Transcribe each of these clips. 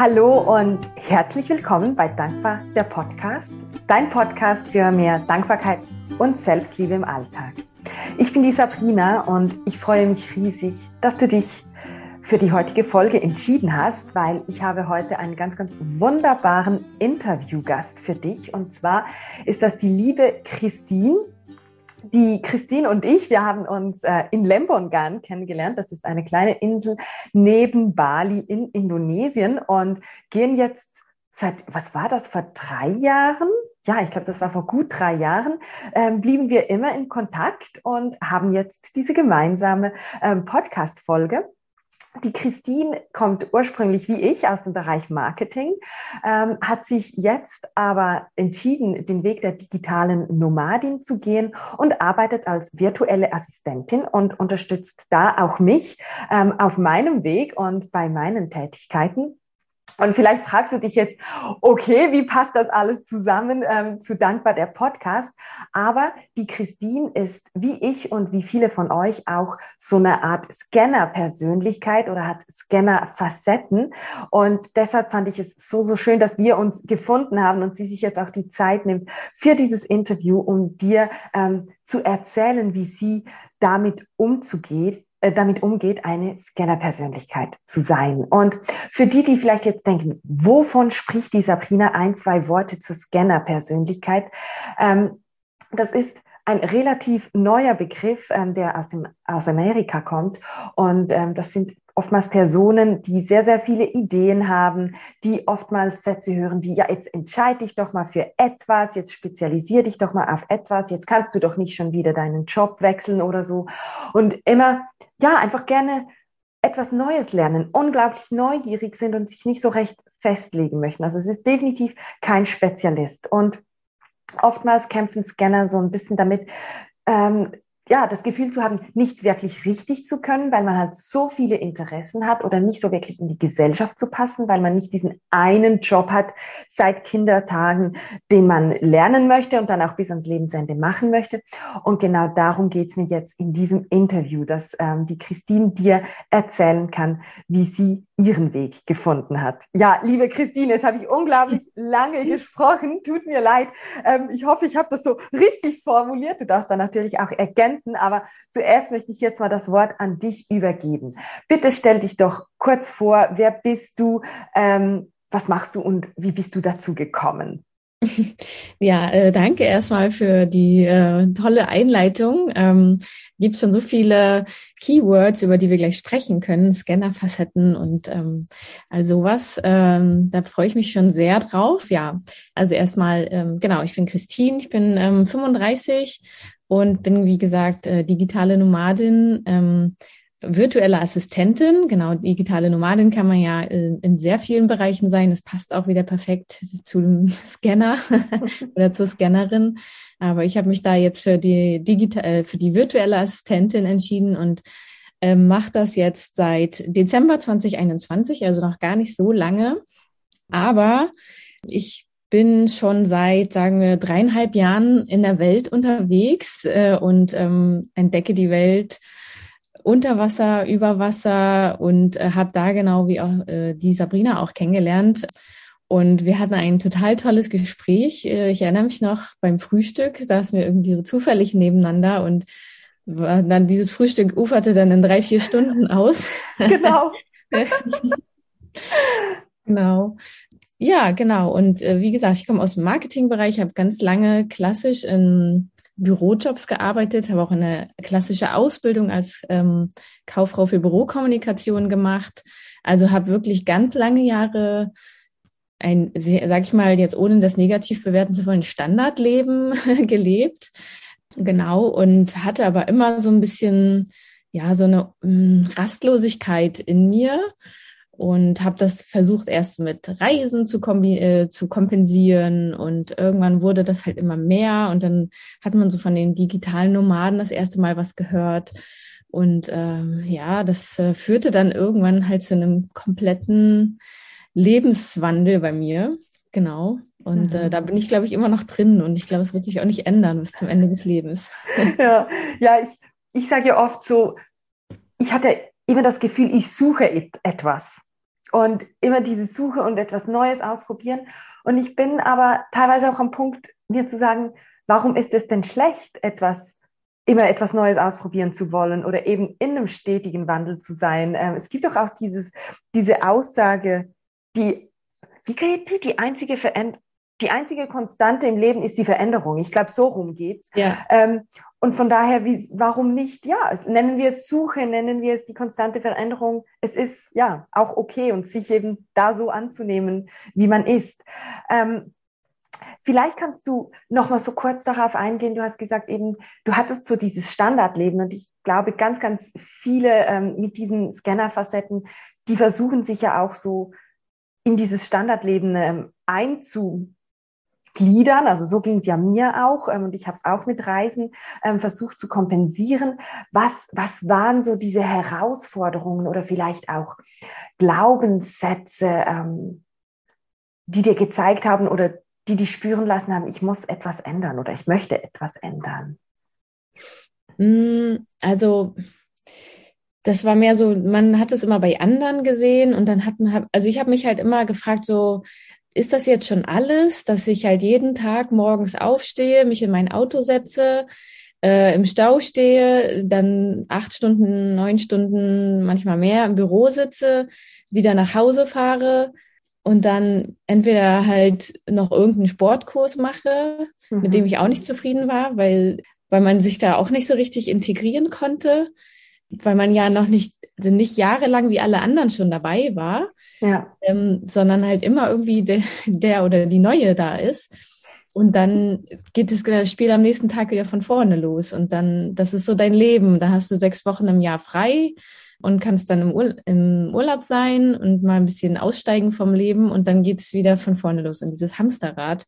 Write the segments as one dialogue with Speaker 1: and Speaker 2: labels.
Speaker 1: Hallo und herzlich willkommen bei Dankbar der Podcast, dein Podcast für mehr Dankbarkeit und Selbstliebe im Alltag. Ich bin die Sabrina und ich freue mich riesig, dass du dich für die heutige Folge entschieden hast, weil ich habe heute einen ganz, ganz wunderbaren Interviewgast für dich. Und zwar ist das die liebe Christine. Die Christine und ich, wir haben uns äh, in Lembongan kennengelernt. Das ist eine kleine Insel neben Bali in Indonesien und gehen jetzt seit, was war das, vor drei Jahren? Ja, ich glaube, das war vor gut drei Jahren, ähm, blieben wir immer in Kontakt und haben jetzt diese gemeinsame ähm, Podcast-Folge. Die Christine kommt ursprünglich wie ich aus dem Bereich Marketing, ähm, hat sich jetzt aber entschieden, den Weg der digitalen Nomadin zu gehen und arbeitet als virtuelle Assistentin und unterstützt da auch mich ähm, auf meinem Weg und bei meinen Tätigkeiten. Und vielleicht fragst du dich jetzt, okay, wie passt das alles zusammen ähm, zu Dankbar der Podcast? Aber die Christine ist wie ich und wie viele von euch auch so eine Art Scanner-Persönlichkeit oder hat Scanner-Facetten. Und deshalb fand ich es so, so schön, dass wir uns gefunden haben und sie sich jetzt auch die Zeit nimmt für dieses Interview, um dir ähm, zu erzählen, wie sie damit umzugehen damit umgeht, eine Scanner-Persönlichkeit zu sein. Und für die, die vielleicht jetzt denken, wovon spricht die Sabrina ein, zwei Worte zur Scanner-Persönlichkeit? Ähm, das ist ein relativ neuer Begriff, ähm, der aus, dem, aus Amerika kommt. Und ähm, das sind oftmals Personen, die sehr, sehr viele Ideen haben, die oftmals Sätze hören wie, ja, jetzt entscheide dich doch mal für etwas, jetzt spezialisier dich doch mal auf etwas, jetzt kannst du doch nicht schon wieder deinen Job wechseln oder so. Und immer, ja, einfach gerne etwas Neues lernen, unglaublich neugierig sind und sich nicht so recht festlegen möchten. Also es ist definitiv kein Spezialist. Und oftmals kämpfen Scanner so ein bisschen damit, ähm, ja, das Gefühl zu haben, nichts wirklich richtig zu können, weil man halt so viele Interessen hat oder nicht so wirklich in die Gesellschaft zu passen, weil man nicht diesen einen Job hat seit Kindertagen, den man lernen möchte und dann auch bis ans Lebensende machen möchte. Und genau darum geht's mir jetzt in diesem Interview, dass ähm, die Christine dir erzählen kann, wie sie ihren Weg gefunden hat. Ja, liebe Christine, jetzt habe ich unglaublich lange gesprochen. Tut mir leid. Ähm, ich hoffe, ich habe das so richtig formuliert. Du darfst dann natürlich auch ergänzen, aber zuerst möchte ich jetzt mal das Wort an dich übergeben. Bitte stell dich doch kurz vor. Wer bist du? Ähm, was machst du und wie bist du dazu gekommen?
Speaker 2: Ja, äh, danke erstmal für die äh, tolle Einleitung. Ähm, gibt schon so viele Keywords, über die wir gleich sprechen können, Scannerfacetten und ähm, all sowas. Ähm, da freue ich mich schon sehr drauf. Ja, also erstmal, ähm, genau, ich bin Christine, ich bin ähm, 35 und bin, wie gesagt, äh, digitale Nomadin. Ähm, virtuelle Assistentin, genau, digitale Nomadin kann man ja in, in sehr vielen Bereichen sein. Das passt auch wieder perfekt zu dem Scanner oder zur Scannerin. Aber ich habe mich da jetzt für die digital, äh, für die virtuelle Assistentin entschieden und äh, mache das jetzt seit Dezember 2021, also noch gar nicht so lange. Aber ich bin schon seit, sagen wir, dreieinhalb Jahren in der Welt unterwegs äh, und ähm, entdecke die Welt unter Wasser, über Wasser und äh, habe da genau wie auch äh, die Sabrina auch kennengelernt. Und wir hatten ein total tolles Gespräch. Äh, ich erinnere mich noch, beim Frühstück saßen wir irgendwie so zufällig nebeneinander und dann dieses Frühstück uferte dann in drei, vier Stunden aus.
Speaker 1: Genau.
Speaker 2: genau. Ja, genau. Und äh, wie gesagt, ich komme aus dem Marketingbereich, habe ganz lange klassisch in Bürojobs gearbeitet, habe auch eine klassische Ausbildung als ähm, Kauffrau für Bürokommunikation gemacht. Also habe wirklich ganz lange Jahre ein, sag ich mal, jetzt ohne das negativ bewerten zu wollen, Standardleben gelebt. Genau. Und hatte aber immer so ein bisschen, ja, so eine mh, mm, Rastlosigkeit in mir und habe das versucht erst mit Reisen zu, äh, zu kompensieren und irgendwann wurde das halt immer mehr und dann hat man so von den digitalen Nomaden das erste Mal was gehört und ähm, ja, das äh, führte dann irgendwann halt zu einem kompletten Lebenswandel bei mir, genau. Und äh, da mhm. bin ich, glaube ich, immer noch drin und ich glaube, es wird sich auch nicht ändern bis zum Ende des Lebens.
Speaker 1: Ja, ja, ich, ich sage ja oft so, ich hatte immer das Gefühl, ich suche et etwas. Und immer diese Suche und etwas Neues ausprobieren. Und ich bin aber teilweise auch am Punkt, mir zu sagen, warum ist es denn schlecht, etwas immer etwas Neues ausprobieren zu wollen oder eben in einem stetigen Wandel zu sein. Ähm, es gibt doch auch dieses, diese Aussage, die, wie die, die einzige Veränderung, die einzige Konstante im Leben ist die Veränderung. Ich glaube, so rum geht's. Ja. Ähm, und von daher, wie, warum nicht? Ja, nennen wir es Suche, nennen wir es die konstante Veränderung. Es ist ja auch okay und sich eben da so anzunehmen, wie man ist. Ähm, vielleicht kannst du noch mal so kurz darauf eingehen. Du hast gesagt eben, du hattest so dieses Standardleben und ich glaube, ganz, ganz viele ähm, mit diesen Scannerfacetten, die versuchen sich ja auch so in dieses Standardleben ähm, einzu gliedern. Also so ging es ja mir auch ähm, und ich habe es auch mit Reisen ähm, versucht zu kompensieren. Was, was waren so diese Herausforderungen oder vielleicht auch Glaubenssätze, ähm, die dir gezeigt haben oder die dich spüren lassen haben, ich muss etwas ändern oder ich möchte etwas ändern?
Speaker 2: Mm, also das war mehr so, man hat es immer bei anderen gesehen und dann hat man, also ich habe mich halt immer gefragt, so, ist das jetzt schon alles, dass ich halt jeden Tag morgens aufstehe, mich in mein Auto setze, äh, im Stau stehe, dann acht Stunden, neun Stunden, manchmal mehr im Büro sitze, wieder nach Hause fahre und dann entweder halt noch irgendeinen Sportkurs mache, mhm. mit dem ich auch nicht zufrieden war, weil, weil man sich da auch nicht so richtig integrieren konnte, weil man ja noch nicht, nicht jahrelang wie alle anderen schon dabei war ja. ähm, sondern halt immer irgendwie der, der oder die Neue da ist. Und dann geht das Spiel am nächsten Tag wieder von vorne los. Und dann, das ist so dein Leben. Da hast du sechs Wochen im Jahr frei und kannst dann im, Ur im Urlaub sein und mal ein bisschen aussteigen vom Leben. Und dann geht's wieder von vorne los in dieses Hamsterrad.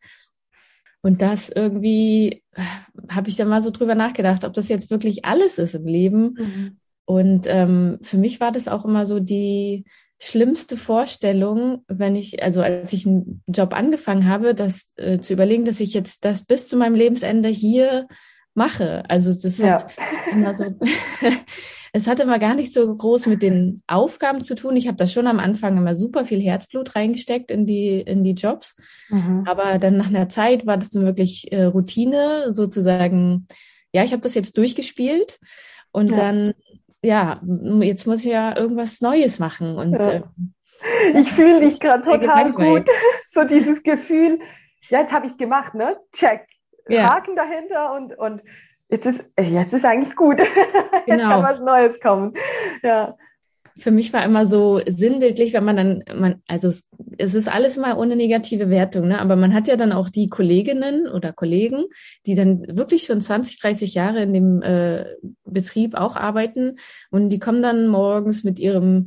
Speaker 2: Und das irgendwie äh, habe ich dann mal so drüber nachgedacht, ob das jetzt wirklich alles ist im Leben. Mhm. Und ähm, für mich war das auch immer so die, schlimmste Vorstellung, wenn ich, also als ich einen Job angefangen habe, das äh, zu überlegen, dass ich jetzt das bis zu meinem Lebensende hier mache. Also das ja. hat immer so, es hat immer gar nicht so groß mit den Aufgaben zu tun. Ich habe da schon am Anfang immer super viel Herzblut reingesteckt in die in die Jobs, mhm. aber dann nach einer Zeit war das dann wirklich äh, Routine, sozusagen. Ja, ich habe das jetzt durchgespielt und ja. dann ja, jetzt muss ich ja irgendwas Neues machen. Und ja. äh,
Speaker 1: ich fühle dich gerade total gut. So dieses Gefühl, ja, jetzt habe ich es gemacht, ne? Check. Ja. Haken dahinter und, und jetzt ist, jetzt ist eigentlich gut. Genau. Jetzt kann was Neues kommen. Ja
Speaker 2: für mich war immer so sinnbildlich, wenn man dann, man, also es, es ist alles mal ohne negative Wertung, ne? aber man hat ja dann auch die Kolleginnen oder Kollegen, die dann wirklich schon 20, 30 Jahre in dem äh, Betrieb auch arbeiten und die kommen dann morgens mit ihrem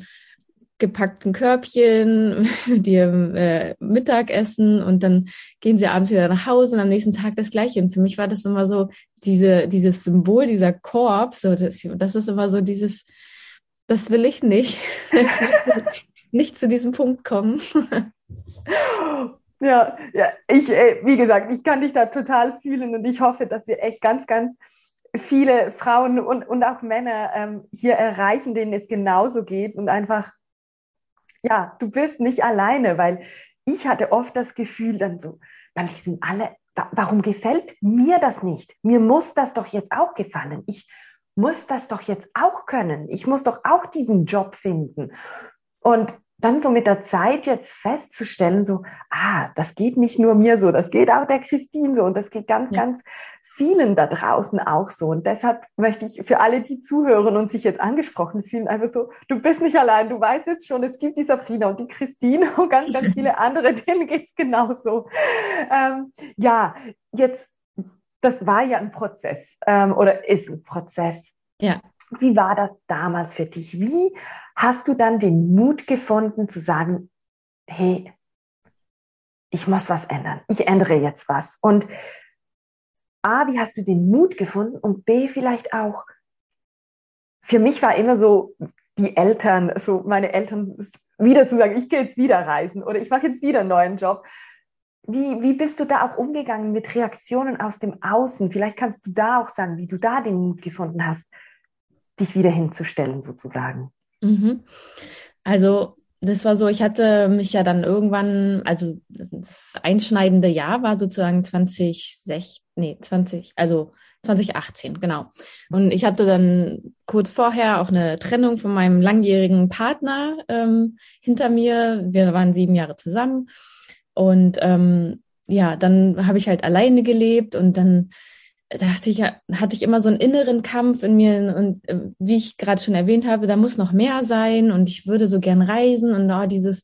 Speaker 2: gepackten Körbchen, mit ihrem äh, Mittagessen und dann gehen sie abends wieder nach Hause und am nächsten Tag das gleiche. Und für mich war das immer so diese, dieses Symbol, dieser Korb, so das, das ist immer so dieses, das will ich nicht. nicht zu diesem Punkt kommen.
Speaker 1: ja, ja, ich, äh, wie gesagt, ich kann dich da total fühlen und ich hoffe, dass wir echt ganz, ganz viele Frauen und, und auch Männer ähm, hier erreichen, denen es genauso geht und einfach, ja, du bist nicht alleine, weil ich hatte oft das Gefühl dann so, man, die sind alle, warum gefällt mir das nicht? Mir muss das doch jetzt auch gefallen. Ich muss das doch jetzt auch können. Ich muss doch auch diesen Job finden. Und dann so mit der Zeit jetzt festzustellen, so, ah, das geht nicht nur mir so, das geht auch der Christine so und das geht ganz, ja. ganz vielen da draußen auch so. Und deshalb möchte ich für alle, die zuhören und sich jetzt angesprochen fühlen, einfach so, du bist nicht allein, du weißt jetzt schon, es gibt die Sabrina und die Christine und ganz, ganz viele andere, denen geht's genauso. Ähm, ja, jetzt das war ja ein Prozess ähm, oder ist ein Prozess. Ja. Wie war das damals für dich? Wie hast du dann den Mut gefunden zu sagen, hey, ich muss was ändern. Ich ändere jetzt was. Und A, wie hast du den Mut gefunden? Und B, vielleicht auch, für mich war immer so, die Eltern, so meine Eltern wieder zu sagen, ich gehe jetzt wieder reisen oder ich mache jetzt wieder einen neuen Job. Wie, wie bist du da auch umgegangen mit Reaktionen aus dem Außen? Vielleicht kannst du da auch sagen, wie du da den Mut gefunden hast, dich wieder hinzustellen, sozusagen.
Speaker 2: Mhm. Also das war so, ich hatte mich ja dann irgendwann, also das einschneidende Jahr war sozusagen 2016, nee, 20, also 2018, genau. Und ich hatte dann kurz vorher auch eine Trennung von meinem langjährigen Partner ähm, hinter mir. Wir waren sieben Jahre zusammen. Und ähm, ja, dann habe ich halt alleine gelebt und dann dachte ich, hatte ich immer so einen inneren Kampf in mir und äh, wie ich gerade schon erwähnt habe, da muss noch mehr sein und ich würde so gern reisen und oh, dieses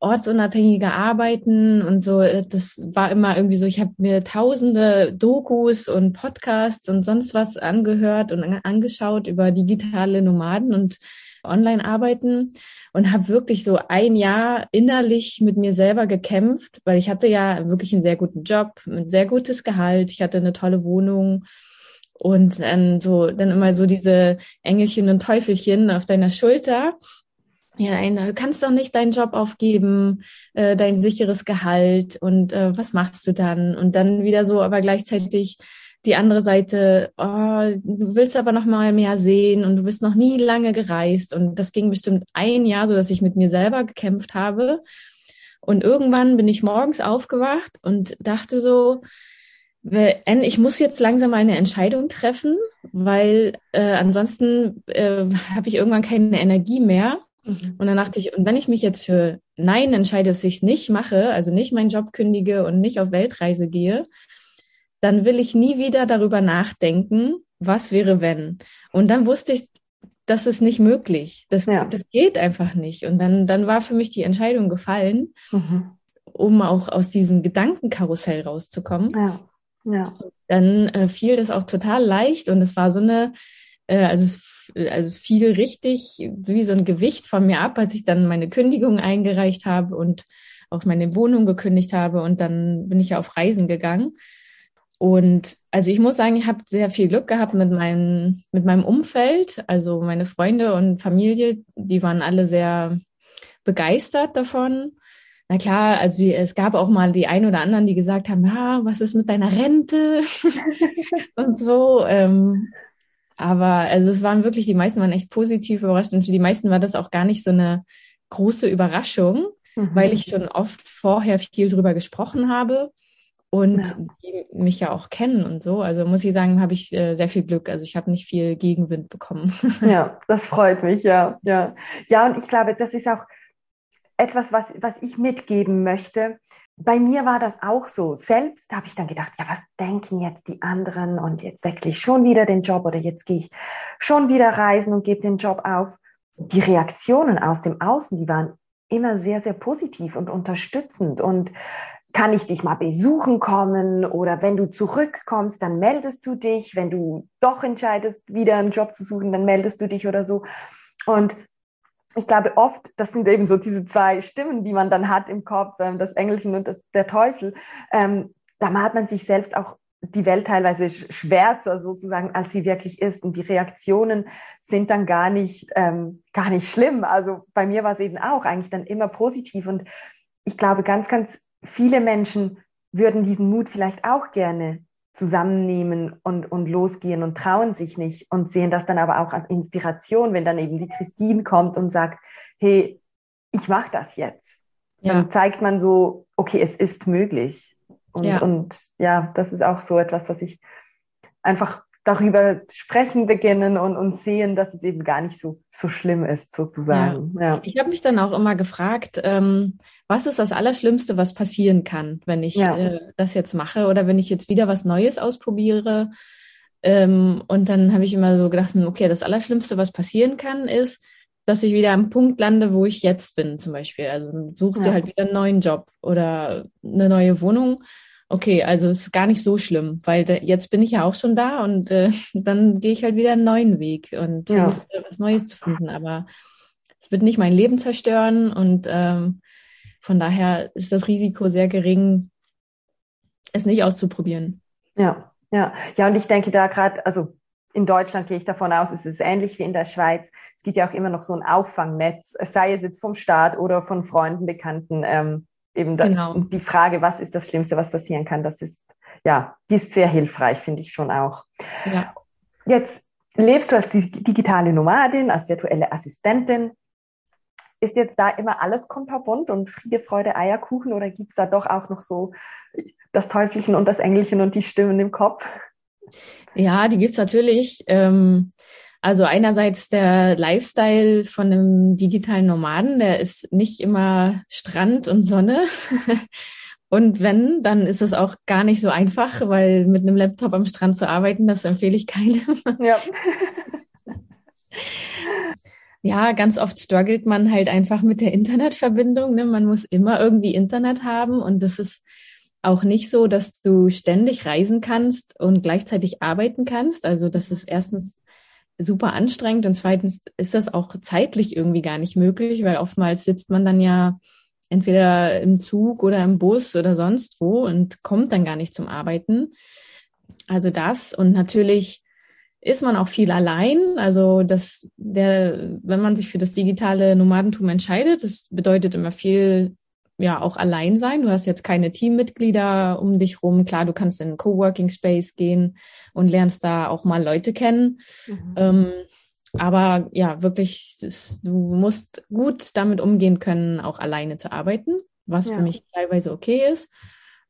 Speaker 2: ortsunabhängige Arbeiten und so, äh, das war immer irgendwie so, ich habe mir tausende Dokus und Podcasts und sonst was angehört und angeschaut über digitale Nomaden und Online-Arbeiten und habe wirklich so ein Jahr innerlich mit mir selber gekämpft, weil ich hatte ja wirklich einen sehr guten Job, ein sehr gutes Gehalt, ich hatte eine tolle Wohnung und dann so dann immer so diese Engelchen und Teufelchen auf deiner Schulter ja, du kannst doch nicht deinen Job aufgeben, äh, dein sicheres Gehalt und äh, was machst du dann? Und dann wieder so, aber gleichzeitig die andere Seite, oh, du willst aber noch mal mehr sehen und du bist noch nie lange gereist und das ging bestimmt ein Jahr, so dass ich mit mir selber gekämpft habe. Und irgendwann bin ich morgens aufgewacht und dachte so, ich muss jetzt langsam eine Entscheidung treffen, weil äh, ansonsten äh, habe ich irgendwann keine Energie mehr. Mhm. Und dann dachte ich, und wenn ich mich jetzt für Nein entscheide, dass ich es nicht mache, also nicht meinen Job kündige und nicht auf Weltreise gehe, dann will ich nie wieder darüber nachdenken, was wäre wenn. Und dann wusste ich, das ist nicht möglich. Das, ja. das geht einfach nicht. Und dann, dann war für mich die Entscheidung gefallen, mhm. um auch aus diesem Gedankenkarussell rauszukommen. Ja. Ja. Dann äh, fiel das auch total leicht und es war so eine, äh, also also fiel richtig wie so ein Gewicht von mir ab, als ich dann meine Kündigung eingereicht habe und auch meine Wohnung gekündigt habe und dann bin ich ja auf Reisen gegangen. Und also ich muss sagen, ich habe sehr viel Glück gehabt mit meinem, mit meinem Umfeld. Also meine Freunde und Familie, die waren alle sehr begeistert davon. Na klar, also es gab auch mal die ein oder anderen, die gesagt haben, ja, was ist mit deiner Rente und so. Ähm, aber also es waren wirklich, die meisten waren echt positiv überrascht und für die meisten war das auch gar nicht so eine große Überraschung, mhm. weil ich schon oft vorher viel drüber gesprochen habe und ja. die mich ja auch kennen und so. Also muss ich sagen, habe ich äh, sehr viel Glück. Also ich habe nicht viel Gegenwind bekommen.
Speaker 1: Ja, das freut mich, ja, ja. Ja, und ich glaube, das ist auch etwas, was, was ich mitgeben möchte bei mir war das auch so. Selbst habe ich dann gedacht, ja, was denken jetzt die anderen? Und jetzt wechsle ich schon wieder den Job oder jetzt gehe ich schon wieder reisen und gebe den Job auf. Die Reaktionen aus dem Außen, die waren immer sehr, sehr positiv und unterstützend. Und kann ich dich mal besuchen kommen? Oder wenn du zurückkommst, dann meldest du dich. Wenn du doch entscheidest, wieder einen Job zu suchen, dann meldest du dich oder so. Und ich glaube oft, das sind eben so diese zwei Stimmen, die man dann hat im Kopf, ähm, das Engelchen und das, der Teufel. Ähm, da malt man sich selbst auch die Welt teilweise schwärzer sozusagen, als sie wirklich ist. Und die Reaktionen sind dann gar nicht, ähm, gar nicht schlimm. Also bei mir war es eben auch eigentlich dann immer positiv. Und ich glaube, ganz, ganz viele Menschen würden diesen Mut vielleicht auch gerne zusammennehmen und, und losgehen und trauen sich nicht und sehen das dann aber auch als Inspiration, wenn dann eben die Christine kommt und sagt, hey, ich mache das jetzt. Ja. Dann zeigt man so, okay, es ist möglich. Und ja. und ja, das ist auch so etwas, was ich einfach darüber sprechen beginnen und, und sehen, dass es eben gar nicht so, so schlimm ist, sozusagen.
Speaker 2: Ja. ja. Ich habe mich dann auch immer gefragt, ähm, was ist das Allerschlimmste, was passieren kann, wenn ich ja. äh, das jetzt mache oder wenn ich jetzt wieder was Neues ausprobiere. Ähm, und dann habe ich immer so gedacht, hm, okay, das Allerschlimmste, was passieren kann, ist, dass ich wieder am Punkt lande, wo ich jetzt bin, zum Beispiel. Also suchst ja. du halt wieder einen neuen Job oder eine neue Wohnung okay, also es ist gar nicht so schlimm, weil da, jetzt bin ich ja auch schon da und äh, dann gehe ich halt wieder einen neuen Weg und ja. versuche was Neues zu finden. Aber es wird nicht mein Leben zerstören und ähm, von daher ist das Risiko sehr gering, es nicht auszuprobieren.
Speaker 1: Ja, ja, ja, und ich denke da gerade, also in Deutschland gehe ich davon aus, es ist ähnlich wie in der Schweiz. Es gibt ja auch immer noch so ein Auffangnetz, sei es jetzt vom Staat oder von Freunden, Bekannten. Ähm, eben da, genau. die Frage, was ist das Schlimmste, was passieren kann, das ist, ja, die ist sehr hilfreich, finde ich schon auch. Ja. Jetzt lebst du als digitale Nomadin, als virtuelle Assistentin. ist jetzt da immer alles kunterbunt und Friede, Freude, Eierkuchen oder gibt es da doch auch noch so das Teufelchen und das Engelchen und die Stimmen im Kopf?
Speaker 2: Ja, die gibt's natürlich. Ähm, also einerseits der Lifestyle von einem digitalen Nomaden, der ist nicht immer Strand und Sonne. Und wenn, dann ist es auch gar nicht so einfach, weil mit einem Laptop am Strand zu arbeiten, das empfehle ich keinem. Ja. ja, ganz oft struggelt man halt einfach mit der Internetverbindung. Ne? Man muss immer irgendwie Internet haben und das ist auch nicht so, dass du ständig reisen kannst und gleichzeitig arbeiten kannst. Also das ist erstens super anstrengend und zweitens ist das auch zeitlich irgendwie gar nicht möglich, weil oftmals sitzt man dann ja entweder im Zug oder im Bus oder sonst wo und kommt dann gar nicht zum Arbeiten. Also das und natürlich ist man auch viel allein. Also das, der, wenn man sich für das digitale Nomadentum entscheidet, das bedeutet immer viel ja auch allein sein. Du hast jetzt keine Teammitglieder um dich rum. Klar, du kannst in einen Coworking Space gehen und lernst da auch mal Leute kennen. Mhm. Ähm, aber ja, wirklich, das, du musst gut damit umgehen können, auch alleine zu arbeiten, was ja. für mich teilweise okay ist.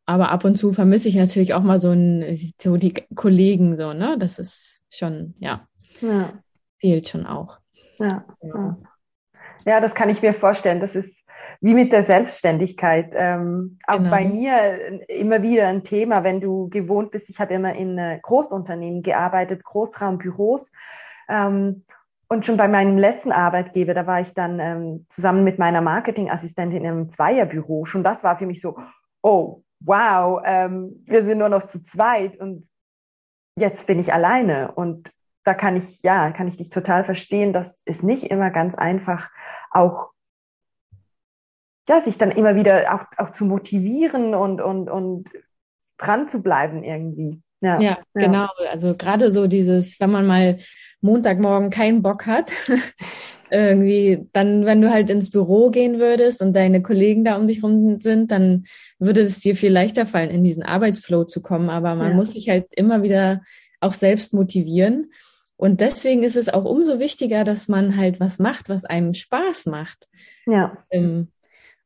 Speaker 2: Aber ab und zu vermisse ich natürlich auch mal so, ein, so die Kollegen so, ne? Das ist schon, ja, ja. fehlt schon auch.
Speaker 1: Ja, ja. ja, das kann ich mir vorstellen. Das ist wie mit der Selbstständigkeit. Ähm, auch genau. bei mir immer wieder ein Thema, wenn du gewohnt bist. Ich habe immer in äh, Großunternehmen gearbeitet, Großraumbüros. Ähm, und schon bei meinem letzten Arbeitgeber, da war ich dann ähm, zusammen mit meiner Marketingassistentin in einem Zweierbüro. Schon das war für mich so, oh, wow, ähm, wir sind nur noch zu zweit und jetzt bin ich alleine. Und da kann ich, ja, kann ich dich total verstehen, dass es nicht immer ganz einfach auch ja, sich dann immer wieder auch, auch zu motivieren und, und, und dran zu bleiben irgendwie.
Speaker 2: Ja, ja, ja. genau. Also gerade so dieses, wenn man mal Montagmorgen keinen Bock hat, irgendwie, dann, wenn du halt ins Büro gehen würdest und deine Kollegen da um dich rum sind, dann würde es dir viel leichter fallen, in diesen Arbeitsflow zu kommen. Aber man ja. muss sich halt immer wieder auch selbst motivieren. Und deswegen ist es auch umso wichtiger, dass man halt was macht, was einem Spaß macht. Ja. Ähm,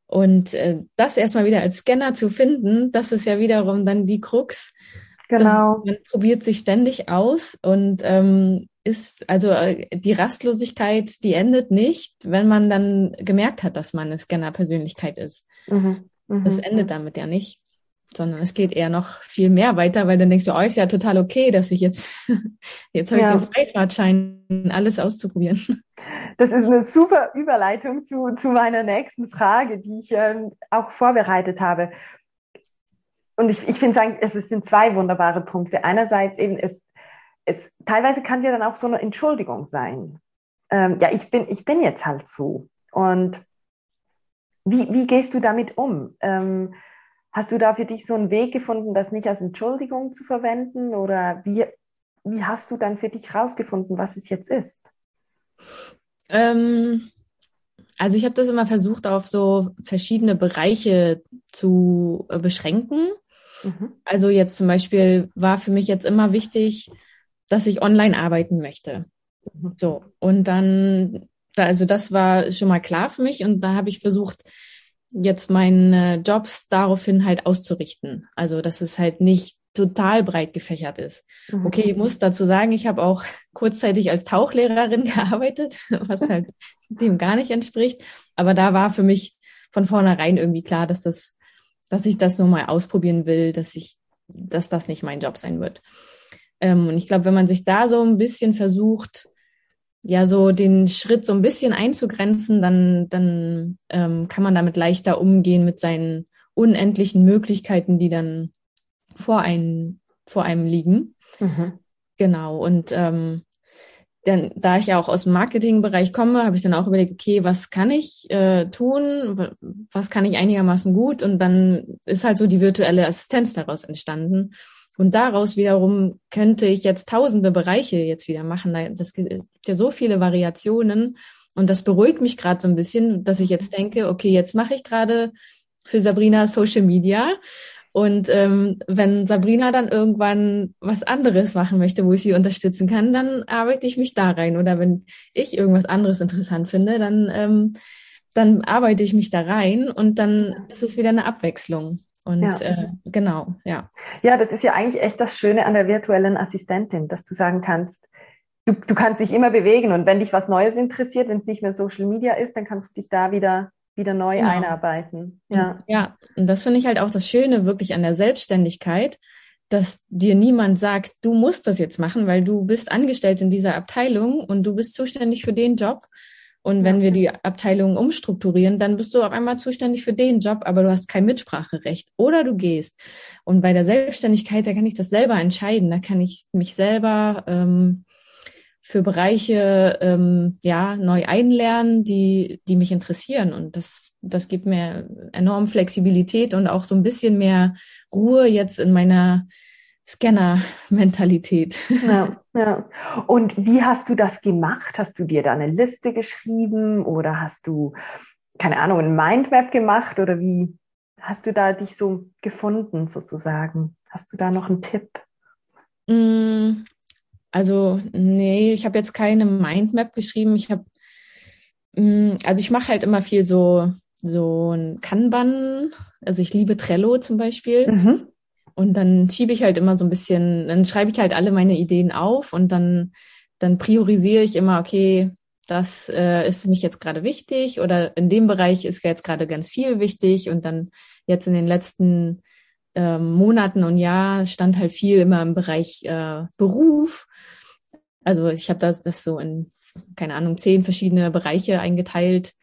Speaker 2: und äh, das erstmal wieder als Scanner zu finden, das ist ja wiederum dann die Krux. Genau. man probiert sich ständig aus und ähm, ist, also äh, die Rastlosigkeit, die endet nicht, wenn man dann gemerkt hat, dass man eine Scanner-Persönlichkeit ist. Mhm. Mhm. Das endet damit ja nicht sondern es geht eher noch viel mehr weiter, weil dann denkst du, oh, ist ja total okay, dass ich jetzt, jetzt habe ja. ich den Freifahrtschein, alles auszuprobieren.
Speaker 1: Das ist eine super Überleitung zu, zu meiner nächsten Frage, die ich ähm, auch vorbereitet habe. Und ich, ich finde es sind zwei wunderbare Punkte. Einerseits eben, es, es, teilweise kann es ja dann auch so eine Entschuldigung sein. Ähm, ja, ich bin, ich bin jetzt halt so. Und wie, wie gehst du damit um? Ähm, Hast du da für dich so einen Weg gefunden, das nicht als Entschuldigung zu verwenden? Oder wie, wie hast du dann für dich rausgefunden, was es jetzt ist?
Speaker 2: Ähm, also ich habe das immer versucht, auf so verschiedene Bereiche zu äh, beschränken. Mhm. Also jetzt zum Beispiel war für mich jetzt immer wichtig, dass ich online arbeiten möchte. Mhm. So. Und dann, also das war schon mal klar für mich und da habe ich versucht, jetzt meine Jobs daraufhin halt auszurichten. Also, dass es halt nicht total breit gefächert ist. Mhm. Okay, ich muss dazu sagen, ich habe auch kurzzeitig als Tauchlehrerin gearbeitet, was halt dem gar nicht entspricht. Aber da war für mich von vornherein irgendwie klar, dass das, dass ich das nur mal ausprobieren will, dass ich, dass das nicht mein Job sein wird. Ähm, und ich glaube, wenn man sich da so ein bisschen versucht, ja so den Schritt so ein bisschen einzugrenzen, dann, dann ähm, kann man damit leichter umgehen mit seinen unendlichen Möglichkeiten, die dann vor einem, vor einem liegen. Mhm. Genau. Und ähm, denn da ich ja auch aus dem Marketingbereich komme, habe ich dann auch überlegt, okay, was kann ich äh, tun, was kann ich einigermaßen gut? Und dann ist halt so die virtuelle Assistenz daraus entstanden. Und daraus wiederum könnte ich jetzt tausende Bereiche jetzt wieder machen. Das gibt ja so viele Variationen. Und das beruhigt mich gerade so ein bisschen, dass ich jetzt denke, okay, jetzt mache ich gerade für Sabrina Social Media. Und ähm, wenn Sabrina dann irgendwann was anderes machen möchte, wo ich sie unterstützen kann, dann arbeite ich mich da rein. Oder wenn ich irgendwas anderes interessant finde, dann ähm, dann arbeite ich mich da rein und dann ist es wieder eine Abwechslung. Und ja. äh, genau, ja.
Speaker 1: Ja, das ist ja eigentlich echt das Schöne an der virtuellen Assistentin, dass du sagen kannst, du, du kannst dich immer bewegen und wenn dich was Neues interessiert, wenn es nicht mehr Social Media ist, dann kannst du dich da wieder wieder neu genau. einarbeiten.
Speaker 2: Ja. ja, und das finde ich halt auch das Schöne wirklich an der Selbstständigkeit, dass dir niemand sagt, du musst das jetzt machen, weil du bist angestellt in dieser Abteilung und du bist zuständig für den Job. Und wenn wir die Abteilung umstrukturieren, dann bist du auf einmal zuständig für den Job, aber du hast kein Mitspracherecht. Oder du gehst. Und bei der Selbstständigkeit, da kann ich das selber entscheiden. Da kann ich mich selber ähm, für Bereiche ähm, ja neu einlernen, die die mich interessieren. Und das das gibt mir enorm Flexibilität und auch so ein bisschen mehr Ruhe jetzt in meiner Scanner-Mentalität.
Speaker 1: Ja, ja. Und wie hast du das gemacht? Hast du dir da eine Liste geschrieben oder hast du, keine Ahnung, ein Mindmap gemacht oder wie hast du da dich so gefunden sozusagen? Hast du da noch einen Tipp?
Speaker 2: Mm, also, nee, ich habe jetzt keine Mindmap geschrieben. Ich habe, mm, also ich mache halt immer viel so, so ein Kanban. Also ich liebe Trello zum Beispiel. Mhm. Und dann schiebe ich halt immer so ein bisschen, dann schreibe ich halt alle meine Ideen auf und dann, dann priorisiere ich immer, okay, das äh, ist für mich jetzt gerade wichtig oder in dem Bereich ist jetzt gerade ganz viel wichtig und dann jetzt in den letzten äh, Monaten und Jahren stand halt viel immer im Bereich äh, Beruf. Also ich habe das, das so in, keine Ahnung, zehn verschiedene Bereiche eingeteilt.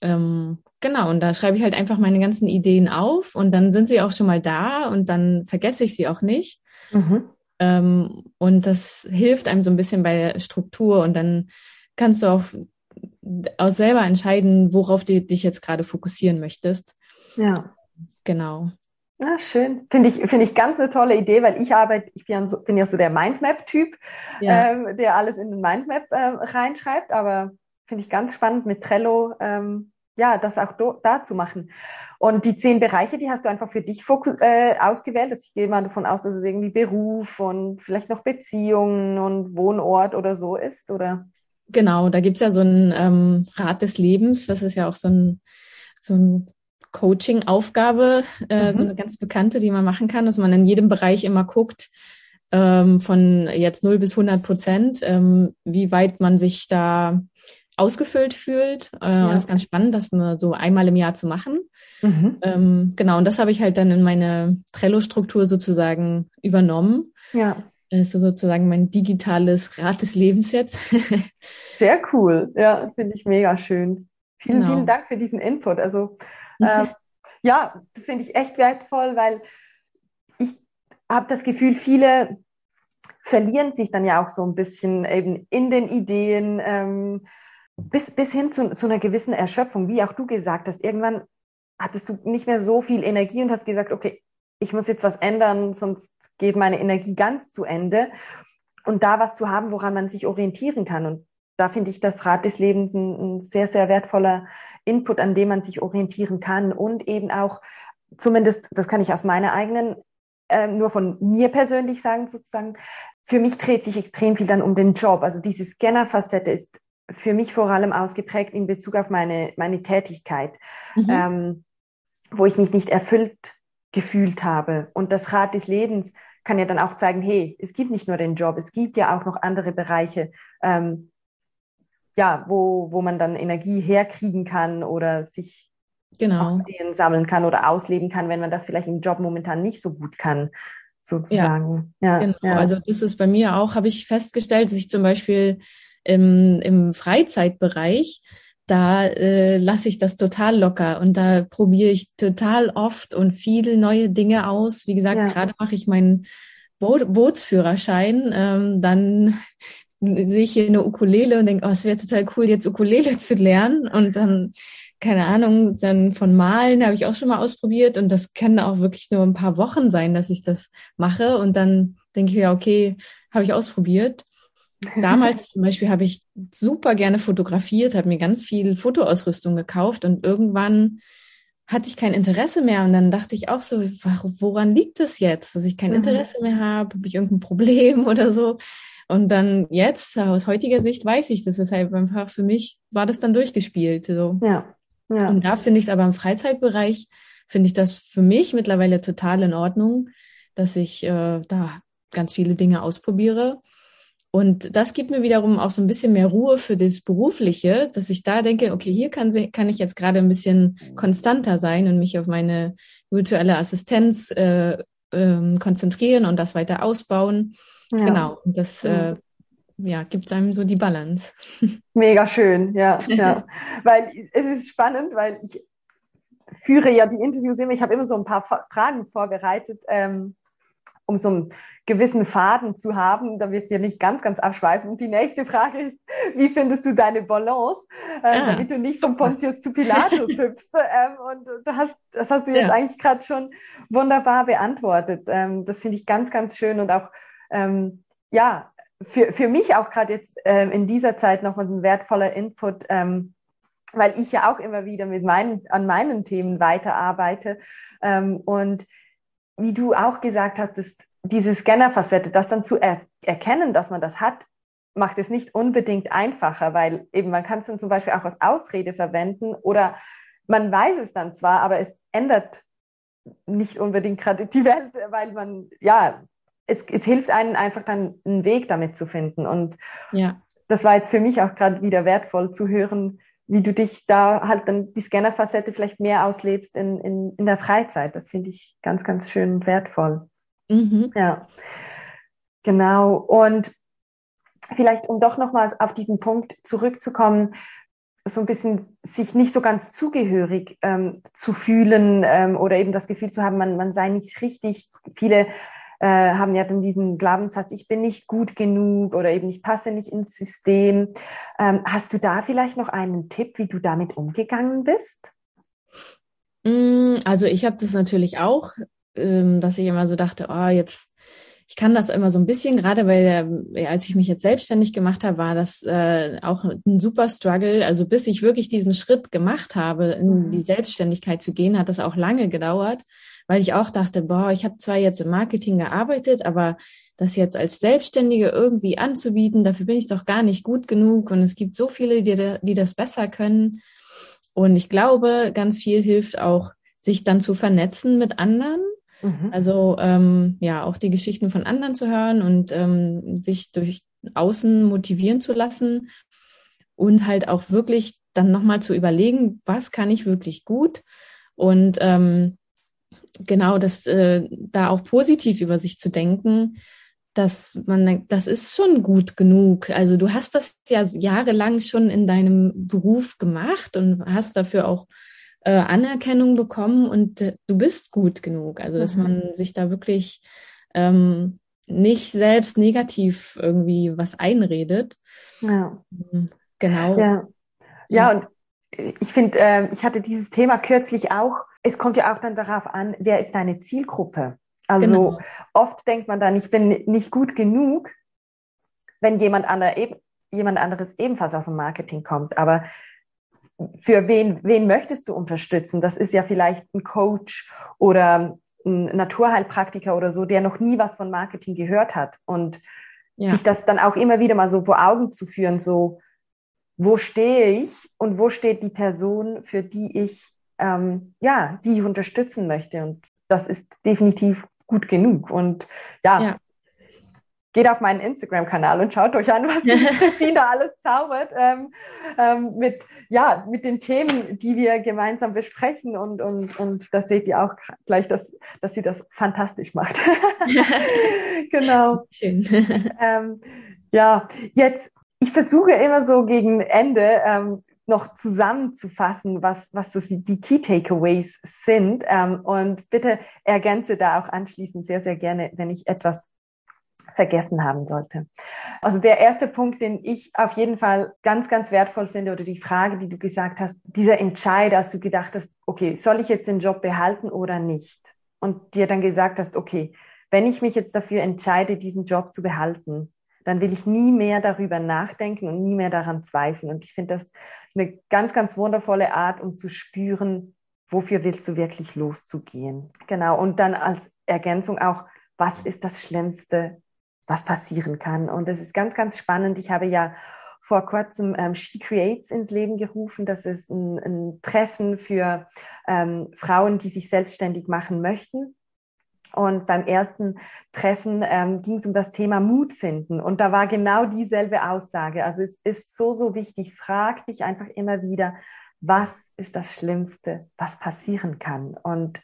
Speaker 2: Ähm, Genau, und da schreibe ich halt einfach meine ganzen Ideen auf und dann sind sie auch schon mal da und dann vergesse ich sie auch nicht. Mhm. Ähm, und das hilft einem so ein bisschen bei der Struktur und dann kannst du auch, auch selber entscheiden, worauf du dich jetzt gerade fokussieren möchtest.
Speaker 1: Ja.
Speaker 2: Genau.
Speaker 1: Ja, schön. Finde ich, finde ich ganz eine tolle Idee, weil ich arbeite, ich bin, so, bin ja so der Mindmap-Typ, ja. ähm, der alles in den Mindmap äh, reinschreibt, aber finde ich ganz spannend mit Trello. Ähm, ja, das auch do, da zu machen. Und die zehn Bereiche, die hast du einfach für dich äh, ausgewählt. Also ich gehe mal davon aus, dass es irgendwie Beruf und vielleicht noch Beziehungen und Wohnort oder so ist, oder?
Speaker 2: Genau, da gibt's ja so ein ähm, Rat des Lebens. Das ist ja auch so ein, so ein Coaching-Aufgabe, äh, mhm. so eine ganz bekannte, die man machen kann, dass man in jedem Bereich immer guckt, ähm, von jetzt 0 bis 100 Prozent, ähm, wie weit man sich da ausgefüllt fühlt. Äh, ja. Und das ist ganz spannend, das so einmal im Jahr zu machen. Mhm. Ähm, genau, und das habe ich halt dann in meine Trello-Struktur sozusagen übernommen.
Speaker 1: Ja.
Speaker 2: Das ist sozusagen mein digitales Rad des Lebens jetzt.
Speaker 1: Sehr cool. Ja, finde ich mega schön. Vielen, genau. vielen Dank für diesen Input. Also äh, ja, finde ich echt wertvoll, weil ich habe das Gefühl, viele verlieren sich dann ja auch so ein bisschen eben in den Ideen, ähm, bis, bis hin zu, zu einer gewissen Erschöpfung, wie auch du gesagt hast, irgendwann hattest du nicht mehr so viel Energie und hast gesagt, okay, ich muss jetzt was ändern, sonst geht meine Energie ganz zu Ende. Und da was zu haben, woran man sich orientieren kann. Und da finde ich das Rad des Lebens ein, ein, sehr, sehr wertvoller Input, an dem man sich orientieren kann und eben auch, zumindest, das kann ich aus meiner eigenen, äh, nur von mir persönlich sagen sozusagen, für mich dreht sich extrem viel dann um den Job. Also diese Scanner-Facette ist für mich vor allem ausgeprägt in Bezug auf meine, meine Tätigkeit, mhm. ähm, wo ich mich nicht erfüllt gefühlt habe. Und das Rad des Lebens kann ja dann auch zeigen, hey, es gibt nicht nur den Job, es gibt ja auch noch andere Bereiche, ähm, ja, wo, wo man dann Energie herkriegen kann oder sich
Speaker 2: genau.
Speaker 1: sammeln kann oder ausleben kann, wenn man das vielleicht im Job momentan nicht so gut kann, sozusagen.
Speaker 2: Ja, ja genau. Ja. Also das ist bei mir auch, habe ich festgestellt, dass ich zum Beispiel im, im Freizeitbereich, da äh, lasse ich das total locker und da probiere ich total oft und viele neue Dinge aus. Wie gesagt, ja. gerade mache ich meinen Boot, Bootsführerschein, ähm, dann sehe ich hier eine Ukulele und denke, oh, es wäre total cool, jetzt Ukulele zu lernen. Und dann, keine Ahnung, dann von Malen habe ich auch schon mal ausprobiert und das kann auch wirklich nur ein paar Wochen sein, dass ich das mache. Und dann denke ich ja, okay, habe ich ausprobiert. Damals zum Beispiel habe ich super gerne fotografiert, habe mir ganz viel Fotoausrüstung gekauft und irgendwann hatte ich kein Interesse mehr und dann dachte ich auch so, woran liegt das jetzt, dass ich kein mhm. Interesse mehr habe, habe ich irgendein Problem oder so? Und dann jetzt aus heutiger Sicht weiß ich, das halt einfach für mich war das dann durchgespielt. So.
Speaker 1: Ja,
Speaker 2: Ja. Und da finde ich es aber im Freizeitbereich, finde ich das für mich mittlerweile total in Ordnung, dass ich äh, da ganz viele Dinge ausprobiere. Und das gibt mir wiederum auch so ein bisschen mehr Ruhe für das Berufliche, dass ich da denke, okay, hier kann, kann ich jetzt gerade ein bisschen konstanter sein und mich auf meine virtuelle Assistenz äh, ähm, konzentrieren und das weiter ausbauen. Ja. Genau. Und das äh, ja, gibt einem so die Balance.
Speaker 1: Mega schön, ja, ja. weil es ist spannend, weil ich führe ja die Interviews immer, ich habe immer so ein paar Fragen vorbereitet, ähm, um so einen gewissen Faden zu haben, damit wir nicht ganz, ganz abschweifen. Und die nächste Frage ist, wie findest du deine Balance, äh, ah. damit du nicht von Pontius zu Pilatus hüpfst? Ähm, und das hast, das hast du jetzt ja. eigentlich gerade schon wunderbar beantwortet. Ähm, das finde ich ganz, ganz schön und auch, ähm, ja, für, für mich auch gerade jetzt ähm, in dieser Zeit nochmal ein wertvoller Input, ähm, weil ich ja auch immer wieder mit meinen, an meinen Themen weiterarbeite. Ähm, und wie du auch gesagt hattest, diese Scanner-Facette, das dann zu er erkennen, dass man das hat, macht es nicht unbedingt einfacher, weil eben man kann es dann zum Beispiel auch als Ausrede verwenden oder man weiß es dann zwar, aber es ändert nicht unbedingt gerade die Welt, weil man, ja, es, es hilft einem einfach dann einen Weg damit zu finden. Und ja. das war jetzt für mich auch gerade wieder wertvoll zu hören, wie du dich da halt dann die Scanner-Facette vielleicht mehr auslebst in, in, in der Freizeit. Das finde ich ganz, ganz schön und wertvoll. Mhm. Ja, genau. Und vielleicht, um doch nochmals auf diesen Punkt zurückzukommen, so ein bisschen sich nicht so ganz zugehörig ähm, zu fühlen ähm, oder eben das Gefühl zu haben, man, man sei nicht richtig. Viele äh, haben ja dann diesen Glaubenssatz, ich bin nicht gut genug oder eben ich passe nicht ins System. Ähm, hast du da vielleicht noch einen Tipp, wie du damit umgegangen bist?
Speaker 2: Mm, also ich habe das natürlich auch, ähm, dass ich immer so dachte, oh, jetzt ich kann das immer so ein bisschen, gerade weil als ich mich jetzt selbstständig gemacht habe, war das äh, auch ein super Struggle. Also bis ich wirklich diesen Schritt gemacht habe, in mhm. die Selbstständigkeit zu gehen, hat das auch lange gedauert weil ich auch dachte, boah, ich habe zwar jetzt im Marketing gearbeitet, aber das jetzt als Selbstständige irgendwie anzubieten, dafür bin ich doch gar nicht gut genug und es gibt so viele, die, die das besser können. Und ich glaube, ganz viel hilft auch, sich dann zu vernetzen mit anderen. Mhm. Also ähm, ja, auch die Geschichten von anderen zu hören und ähm, sich durch außen motivieren zu lassen und halt auch wirklich dann nochmal zu überlegen, was kann ich wirklich gut und ähm, genau, das äh, da auch positiv über sich zu denken, dass man, das ist schon gut genug. Also du hast das ja jahrelang schon in deinem Beruf gemacht und hast dafür auch äh, Anerkennung bekommen und äh, du bist gut genug. Also dass mhm. man sich da wirklich ähm, nicht selbst negativ irgendwie was einredet.
Speaker 1: Ja. Mhm, genau. Ja, ja und ich finde, äh, ich hatte dieses Thema kürzlich auch es kommt ja auch dann darauf an, wer ist deine Zielgruppe. Also genau. oft denkt man dann, ich bin nicht gut genug, wenn jemand, andere, jemand anderes ebenfalls aus dem Marketing kommt. Aber für wen, wen möchtest du unterstützen? Das ist ja vielleicht ein Coach oder ein Naturheilpraktiker oder so, der noch nie was von Marketing gehört hat. Und ja. sich das dann auch immer wieder mal so vor Augen zu führen, so, wo stehe ich und wo steht die Person, für die ich ähm, ja, die ich unterstützen möchte. Und das ist definitiv gut genug. Und ja, ja. Geht auf meinen Instagram-Kanal und schaut euch an, was die Christina alles zaubert ähm, ähm, mit, ja, mit den Themen, die wir gemeinsam besprechen. Und, und, und das seht ihr auch gleich, dass, dass sie das fantastisch macht. genau. Ähm, ja, jetzt ich versuche immer so gegen Ende ähm, noch zusammenzufassen, was, was so die Key Takeaways sind. Ähm, und bitte ergänze da auch anschließend sehr, sehr gerne, wenn ich etwas vergessen haben sollte. Also der erste Punkt, den ich auf jeden Fall ganz, ganz wertvoll finde, oder die Frage, die du gesagt hast, dieser Entscheid, als du gedacht hast, okay, soll ich jetzt den Job behalten oder nicht? Und dir dann gesagt hast, okay, wenn ich mich jetzt dafür entscheide, diesen Job zu behalten, dann will ich nie mehr darüber nachdenken und nie mehr daran zweifeln. Und ich finde das eine ganz, ganz wundervolle Art, um zu spüren, wofür willst du wirklich loszugehen. Genau. Und dann als Ergänzung auch, was ist das Schlimmste, was passieren kann? Und das ist ganz, ganz spannend. Ich habe ja vor kurzem ähm, She Creates ins Leben gerufen. Das ist ein, ein Treffen für ähm, Frauen, die sich selbstständig machen möchten. Und beim ersten Treffen ähm, ging es um das Thema Mut finden. Und da war genau dieselbe Aussage. Also es ist so, so wichtig. Frag dich einfach immer wieder, was ist das Schlimmste, was passieren kann? Und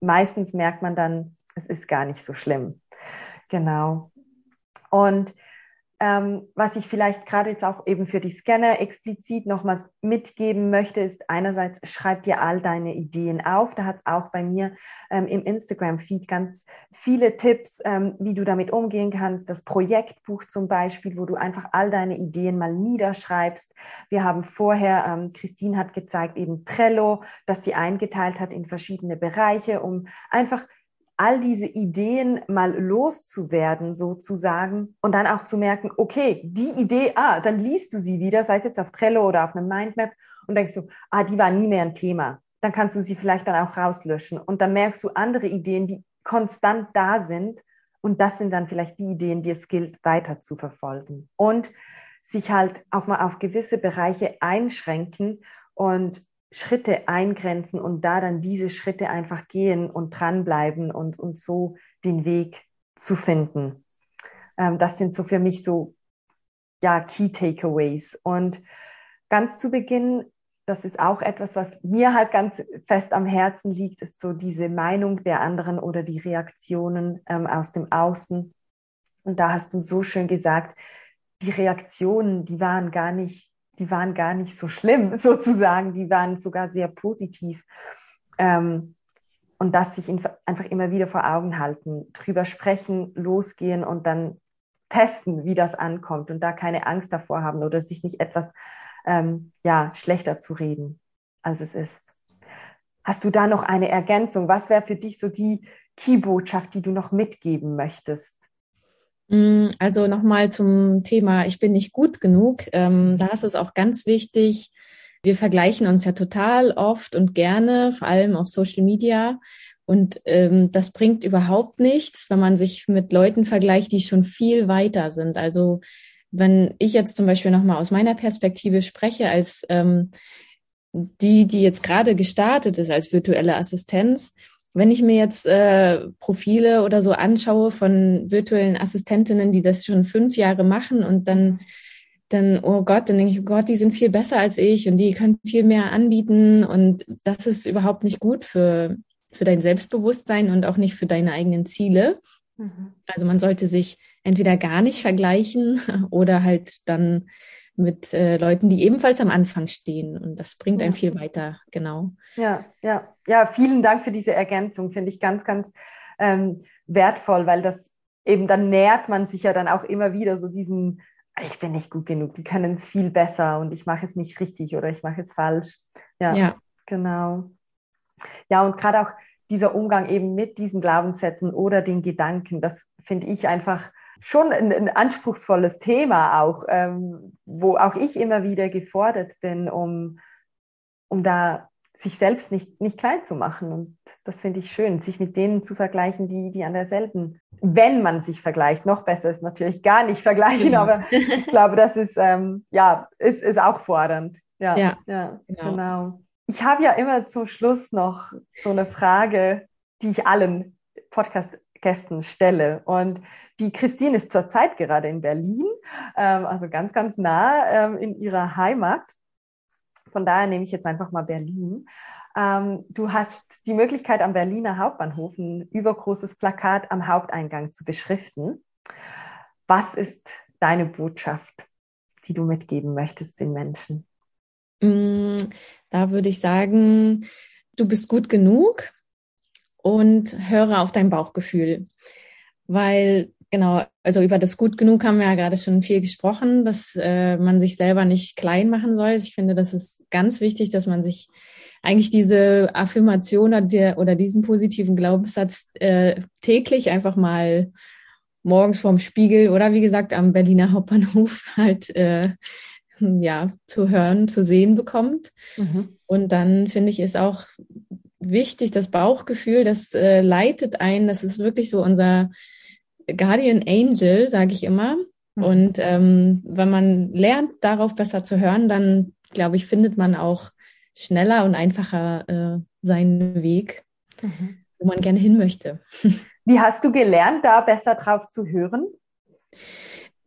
Speaker 1: meistens merkt man dann, es ist gar nicht so schlimm. Genau. Und ähm, was ich vielleicht gerade jetzt auch eben für die Scanner explizit nochmals mitgeben möchte, ist einerseits, schreib dir all deine Ideen auf. Da hat es auch bei mir ähm, im Instagram-Feed ganz viele Tipps, ähm, wie du damit umgehen kannst. Das Projektbuch zum Beispiel, wo du einfach all deine Ideen mal niederschreibst. Wir haben vorher, ähm, Christine hat gezeigt, eben Trello, dass sie eingeteilt hat in verschiedene Bereiche, um einfach all diese Ideen mal loszuwerden sozusagen und dann auch zu merken, okay, die Idee, ah, dann liest du sie wieder, sei es jetzt auf Trello oder auf einem Mindmap und denkst du, ah, die war nie mehr ein Thema. Dann kannst du sie vielleicht dann auch rauslöschen und dann merkst du andere Ideen, die konstant da sind und das sind dann vielleicht die Ideen, die es gilt weiter zu verfolgen und sich halt auch mal auf gewisse Bereiche einschränken und Schritte eingrenzen und da dann diese Schritte einfach gehen und dranbleiben und, und so den Weg zu finden. Ähm, das sind so für mich so, ja, Key Takeaways. Und ganz zu Beginn, das ist auch etwas, was mir halt ganz fest am Herzen liegt, ist so diese Meinung der anderen oder die Reaktionen ähm, aus dem Außen. Und da hast du so schön gesagt, die Reaktionen, die waren gar nicht die waren gar nicht so schlimm sozusagen, die waren sogar sehr positiv. Ähm, und das sich einfach immer wieder vor Augen halten, drüber sprechen, losgehen und dann testen, wie das ankommt und da keine Angst davor haben oder sich nicht etwas ähm, ja schlechter zu reden, als es ist. Hast du da noch eine Ergänzung? Was wäre für dich so die Key-Botschaft, die du noch mitgeben möchtest?
Speaker 2: Mm, also nochmal zum Thema, ich bin nicht gut genug. Ähm, da ist es auch ganz wichtig, wir vergleichen uns ja total oft und gerne, vor allem auf Social Media. Und ähm, das bringt überhaupt nichts, wenn man sich mit Leuten vergleicht, die schon viel weiter sind. Also wenn ich jetzt zum Beispiel nochmal aus meiner Perspektive spreche, als ähm, die, die jetzt gerade gestartet ist als virtuelle Assistenz, wenn ich mir jetzt äh, Profile oder so anschaue von virtuellen Assistentinnen, die das schon fünf Jahre machen und dann, dann, oh Gott, dann denke ich, oh Gott, die sind viel besser als ich und die können viel mehr anbieten und das ist überhaupt nicht gut für, für dein Selbstbewusstsein und auch nicht für deine eigenen Ziele. Mhm. Also man sollte sich entweder gar nicht vergleichen oder halt dann mit äh, Leuten, die ebenfalls am Anfang stehen. Und das bringt einem viel weiter, genau.
Speaker 1: Ja, ja, ja, vielen Dank für diese Ergänzung. Finde ich ganz, ganz ähm, wertvoll, weil das eben dann nährt man sich ja dann auch immer wieder so diesen, ich bin nicht gut genug, die können es viel besser und ich mache es nicht richtig oder ich mache es falsch. Ja, ja. genau. Ja, und gerade auch dieser Umgang eben mit diesen Glaubenssätzen oder den Gedanken, das finde ich einfach schon ein, ein anspruchsvolles Thema auch, ähm, wo auch ich immer wieder gefordert bin, um, um da sich selbst nicht, nicht klein zu machen. Und das finde ich schön, sich mit denen zu vergleichen, die, die an derselben, wenn man sich vergleicht, noch besser ist natürlich gar nicht vergleichen, genau. aber ich glaube, das ist, ähm, ja, ist, ist auch fordernd. Ja, ja, ja genau. genau. Ich habe ja immer zum Schluss noch so eine Frage, die ich allen Podcast-Gästen stelle. Und die Christine ist zurzeit gerade in Berlin, ähm, also ganz, ganz nah ähm, in ihrer Heimat. Von daher nehme ich jetzt einfach mal Berlin. Ähm, du hast die Möglichkeit, am Berliner Hauptbahnhof ein übergroßes Plakat am Haupteingang zu beschriften. Was ist deine Botschaft, die du mitgeben möchtest den Menschen?
Speaker 2: Mm, da würde ich sagen, du bist gut genug und höre auf dein Bauchgefühl, weil Genau, also über das gut genug haben wir ja gerade schon viel gesprochen, dass äh, man sich selber nicht klein machen soll. Ich finde, das ist ganz wichtig, dass man sich eigentlich diese Affirmation oder, der, oder diesen positiven Glaubenssatz äh, täglich einfach mal morgens vorm Spiegel oder wie gesagt am Berliner Hauptbahnhof halt äh, ja zu hören, zu sehen bekommt. Mhm. Und dann finde ich ist auch wichtig, das Bauchgefühl, das äh, leitet ein, das ist wirklich so unser Guardian Angel, sage ich immer. Mhm. Und ähm, wenn man lernt, darauf besser zu hören, dann glaube ich, findet man auch schneller und einfacher äh, seinen Weg, mhm. wo man gerne hin möchte.
Speaker 1: Wie hast du gelernt, da besser drauf zu hören?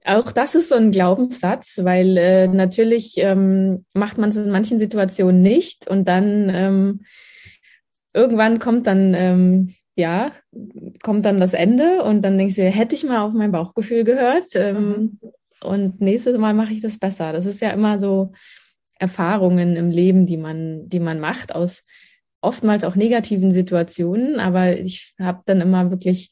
Speaker 2: Auch das ist so ein Glaubenssatz, weil äh, natürlich ähm, macht man es in manchen Situationen nicht und dann ähm, irgendwann kommt dann ähm, ja kommt dann das Ende und dann denkst du, hätte ich mal auf mein Bauchgefühl gehört ähm, mhm. und nächstes Mal mache ich das besser. Das ist ja immer so Erfahrungen im Leben, die man die man macht aus oftmals auch negativen Situationen, aber ich habe dann immer wirklich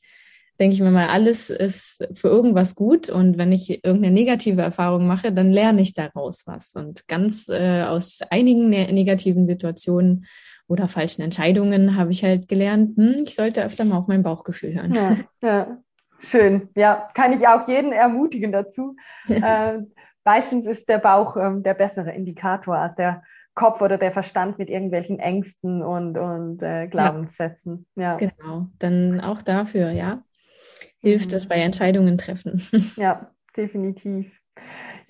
Speaker 2: denke ich mir mal, alles ist für irgendwas gut und wenn ich irgendeine negative Erfahrung mache, dann lerne ich daraus was. Und ganz äh, aus einigen ne negativen Situationen oder falschen Entscheidungen habe ich halt gelernt, hm, ich sollte öfter mal auf mein Bauchgefühl hören.
Speaker 1: Ja, ja. schön. Ja, kann ich auch jeden ermutigen dazu. äh, meistens ist der Bauch ähm, der bessere Indikator als der Kopf oder der Verstand mit irgendwelchen Ängsten und, und äh, Glaubenssätzen.
Speaker 2: Ja. ja. Genau, dann auch dafür, ja hilft das mhm. bei Entscheidungen treffen.
Speaker 1: Ja, definitiv.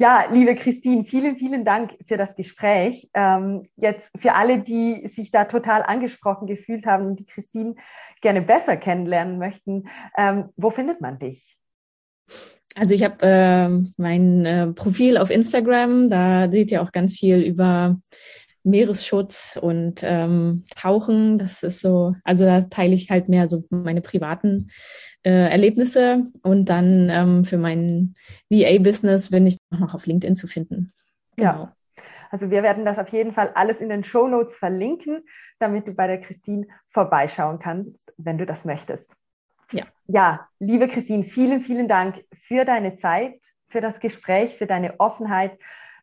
Speaker 1: Ja, liebe Christine, vielen, vielen Dank für das Gespräch. Ähm, jetzt für alle, die sich da total angesprochen gefühlt haben und die Christine gerne besser kennenlernen möchten, ähm, wo findet man dich?
Speaker 2: Also ich habe äh, mein äh, Profil auf Instagram, da seht ihr auch ganz viel über Meeresschutz und ähm, Tauchen. Das ist so, also da teile ich halt mehr so meine privaten äh, Erlebnisse und dann ähm, für mein VA-Business bin ich auch noch auf LinkedIn zu finden.
Speaker 1: Genau. Ja. Also wir werden das auf jeden Fall alles in den Show Notes verlinken, damit du bei der Christine vorbeischauen kannst, wenn du das möchtest. Ja. ja, liebe Christine, vielen, vielen Dank für deine Zeit, für das Gespräch, für deine Offenheit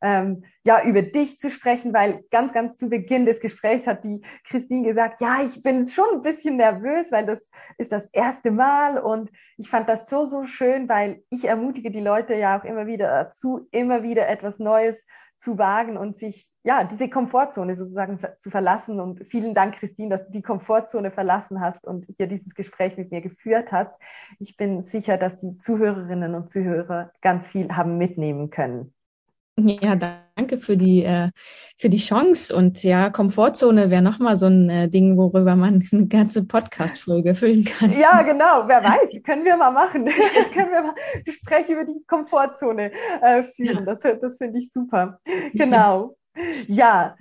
Speaker 1: ähm, ja, über dich zu sprechen, weil ganz, ganz zu Beginn des Gesprächs hat die Christine gesagt, ja, ich bin schon ein bisschen nervös, weil das ist das erste Mal und ich fand das so, so schön, weil ich ermutige die Leute ja auch immer wieder dazu, immer wieder etwas Neues zu wagen und sich, ja, diese Komfortzone sozusagen zu verlassen. Und vielen Dank, Christine, dass du die Komfortzone verlassen hast und hier dieses Gespräch mit mir geführt hast. Ich bin sicher, dass die Zuhörerinnen und Zuhörer ganz viel haben mitnehmen können.
Speaker 2: Ja, danke für die äh, für die Chance und ja Komfortzone wäre noch mal so ein äh, Ding, worüber man eine ganze Podcast-Folge füllen kann.
Speaker 1: Ja, genau. Wer weiß, können wir mal machen. können wir mal Gespräche über die Komfortzone äh, führen. Ja. Das das finde ich super. Genau. Ja,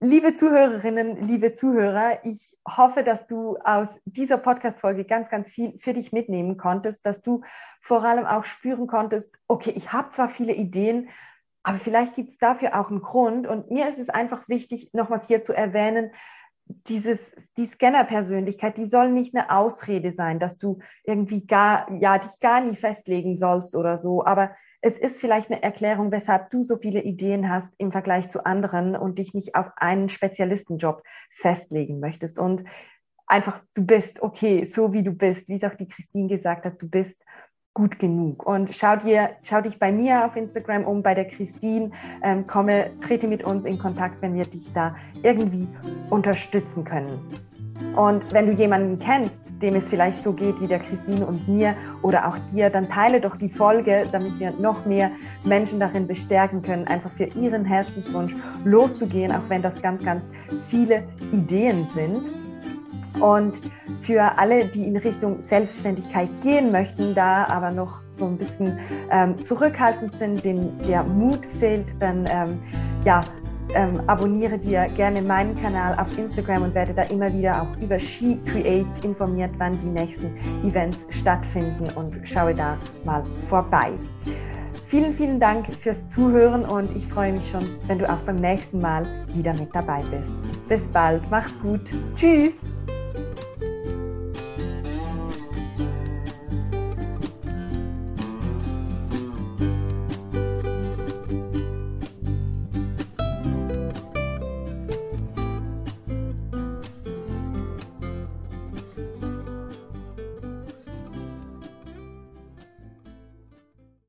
Speaker 1: liebe Zuhörerinnen, liebe Zuhörer, ich hoffe, dass du aus dieser Podcast-Folge ganz, ganz viel für dich mitnehmen konntest, dass du vor allem auch spüren konntest, okay, ich habe zwar viele Ideen, aber vielleicht gibt es dafür auch einen Grund. Und mir ist es einfach wichtig, nochmals hier zu erwähnen, dieses, die Scanner-Persönlichkeit, die soll nicht eine Ausrede sein, dass du irgendwie gar, ja, dich gar nie festlegen sollst oder so. Aber es ist vielleicht eine Erklärung, weshalb du so viele Ideen hast im Vergleich zu anderen und dich nicht auf einen Spezialistenjob festlegen möchtest. Und einfach, du bist okay, so wie du bist, wie es auch die Christine gesagt hat, du bist gut genug. Und schau dir, schau dich bei mir auf Instagram um, bei der Christine, ähm, komme, trete mit uns in Kontakt, wenn wir dich da irgendwie unterstützen können. Und wenn du jemanden kennst, dem es vielleicht so geht wie der Christine und mir oder auch dir, dann teile doch die Folge, damit wir noch mehr Menschen darin bestärken können, einfach für ihren Herzenswunsch loszugehen, auch wenn das ganz, ganz viele Ideen sind. Und für alle, die in Richtung Selbstständigkeit gehen möchten, da aber noch so ein bisschen ähm, zurückhaltend sind, denen der Mut fehlt, dann ähm, ja, ähm, abonniere dir gerne meinen Kanal auf Instagram und werde da immer wieder auch über She Creates informiert, wann die nächsten Events stattfinden und schaue da mal vorbei. Vielen, vielen Dank fürs Zuhören und ich freue mich schon, wenn du auch beim nächsten Mal wieder mit dabei bist. Bis bald, mach's gut, tschüss!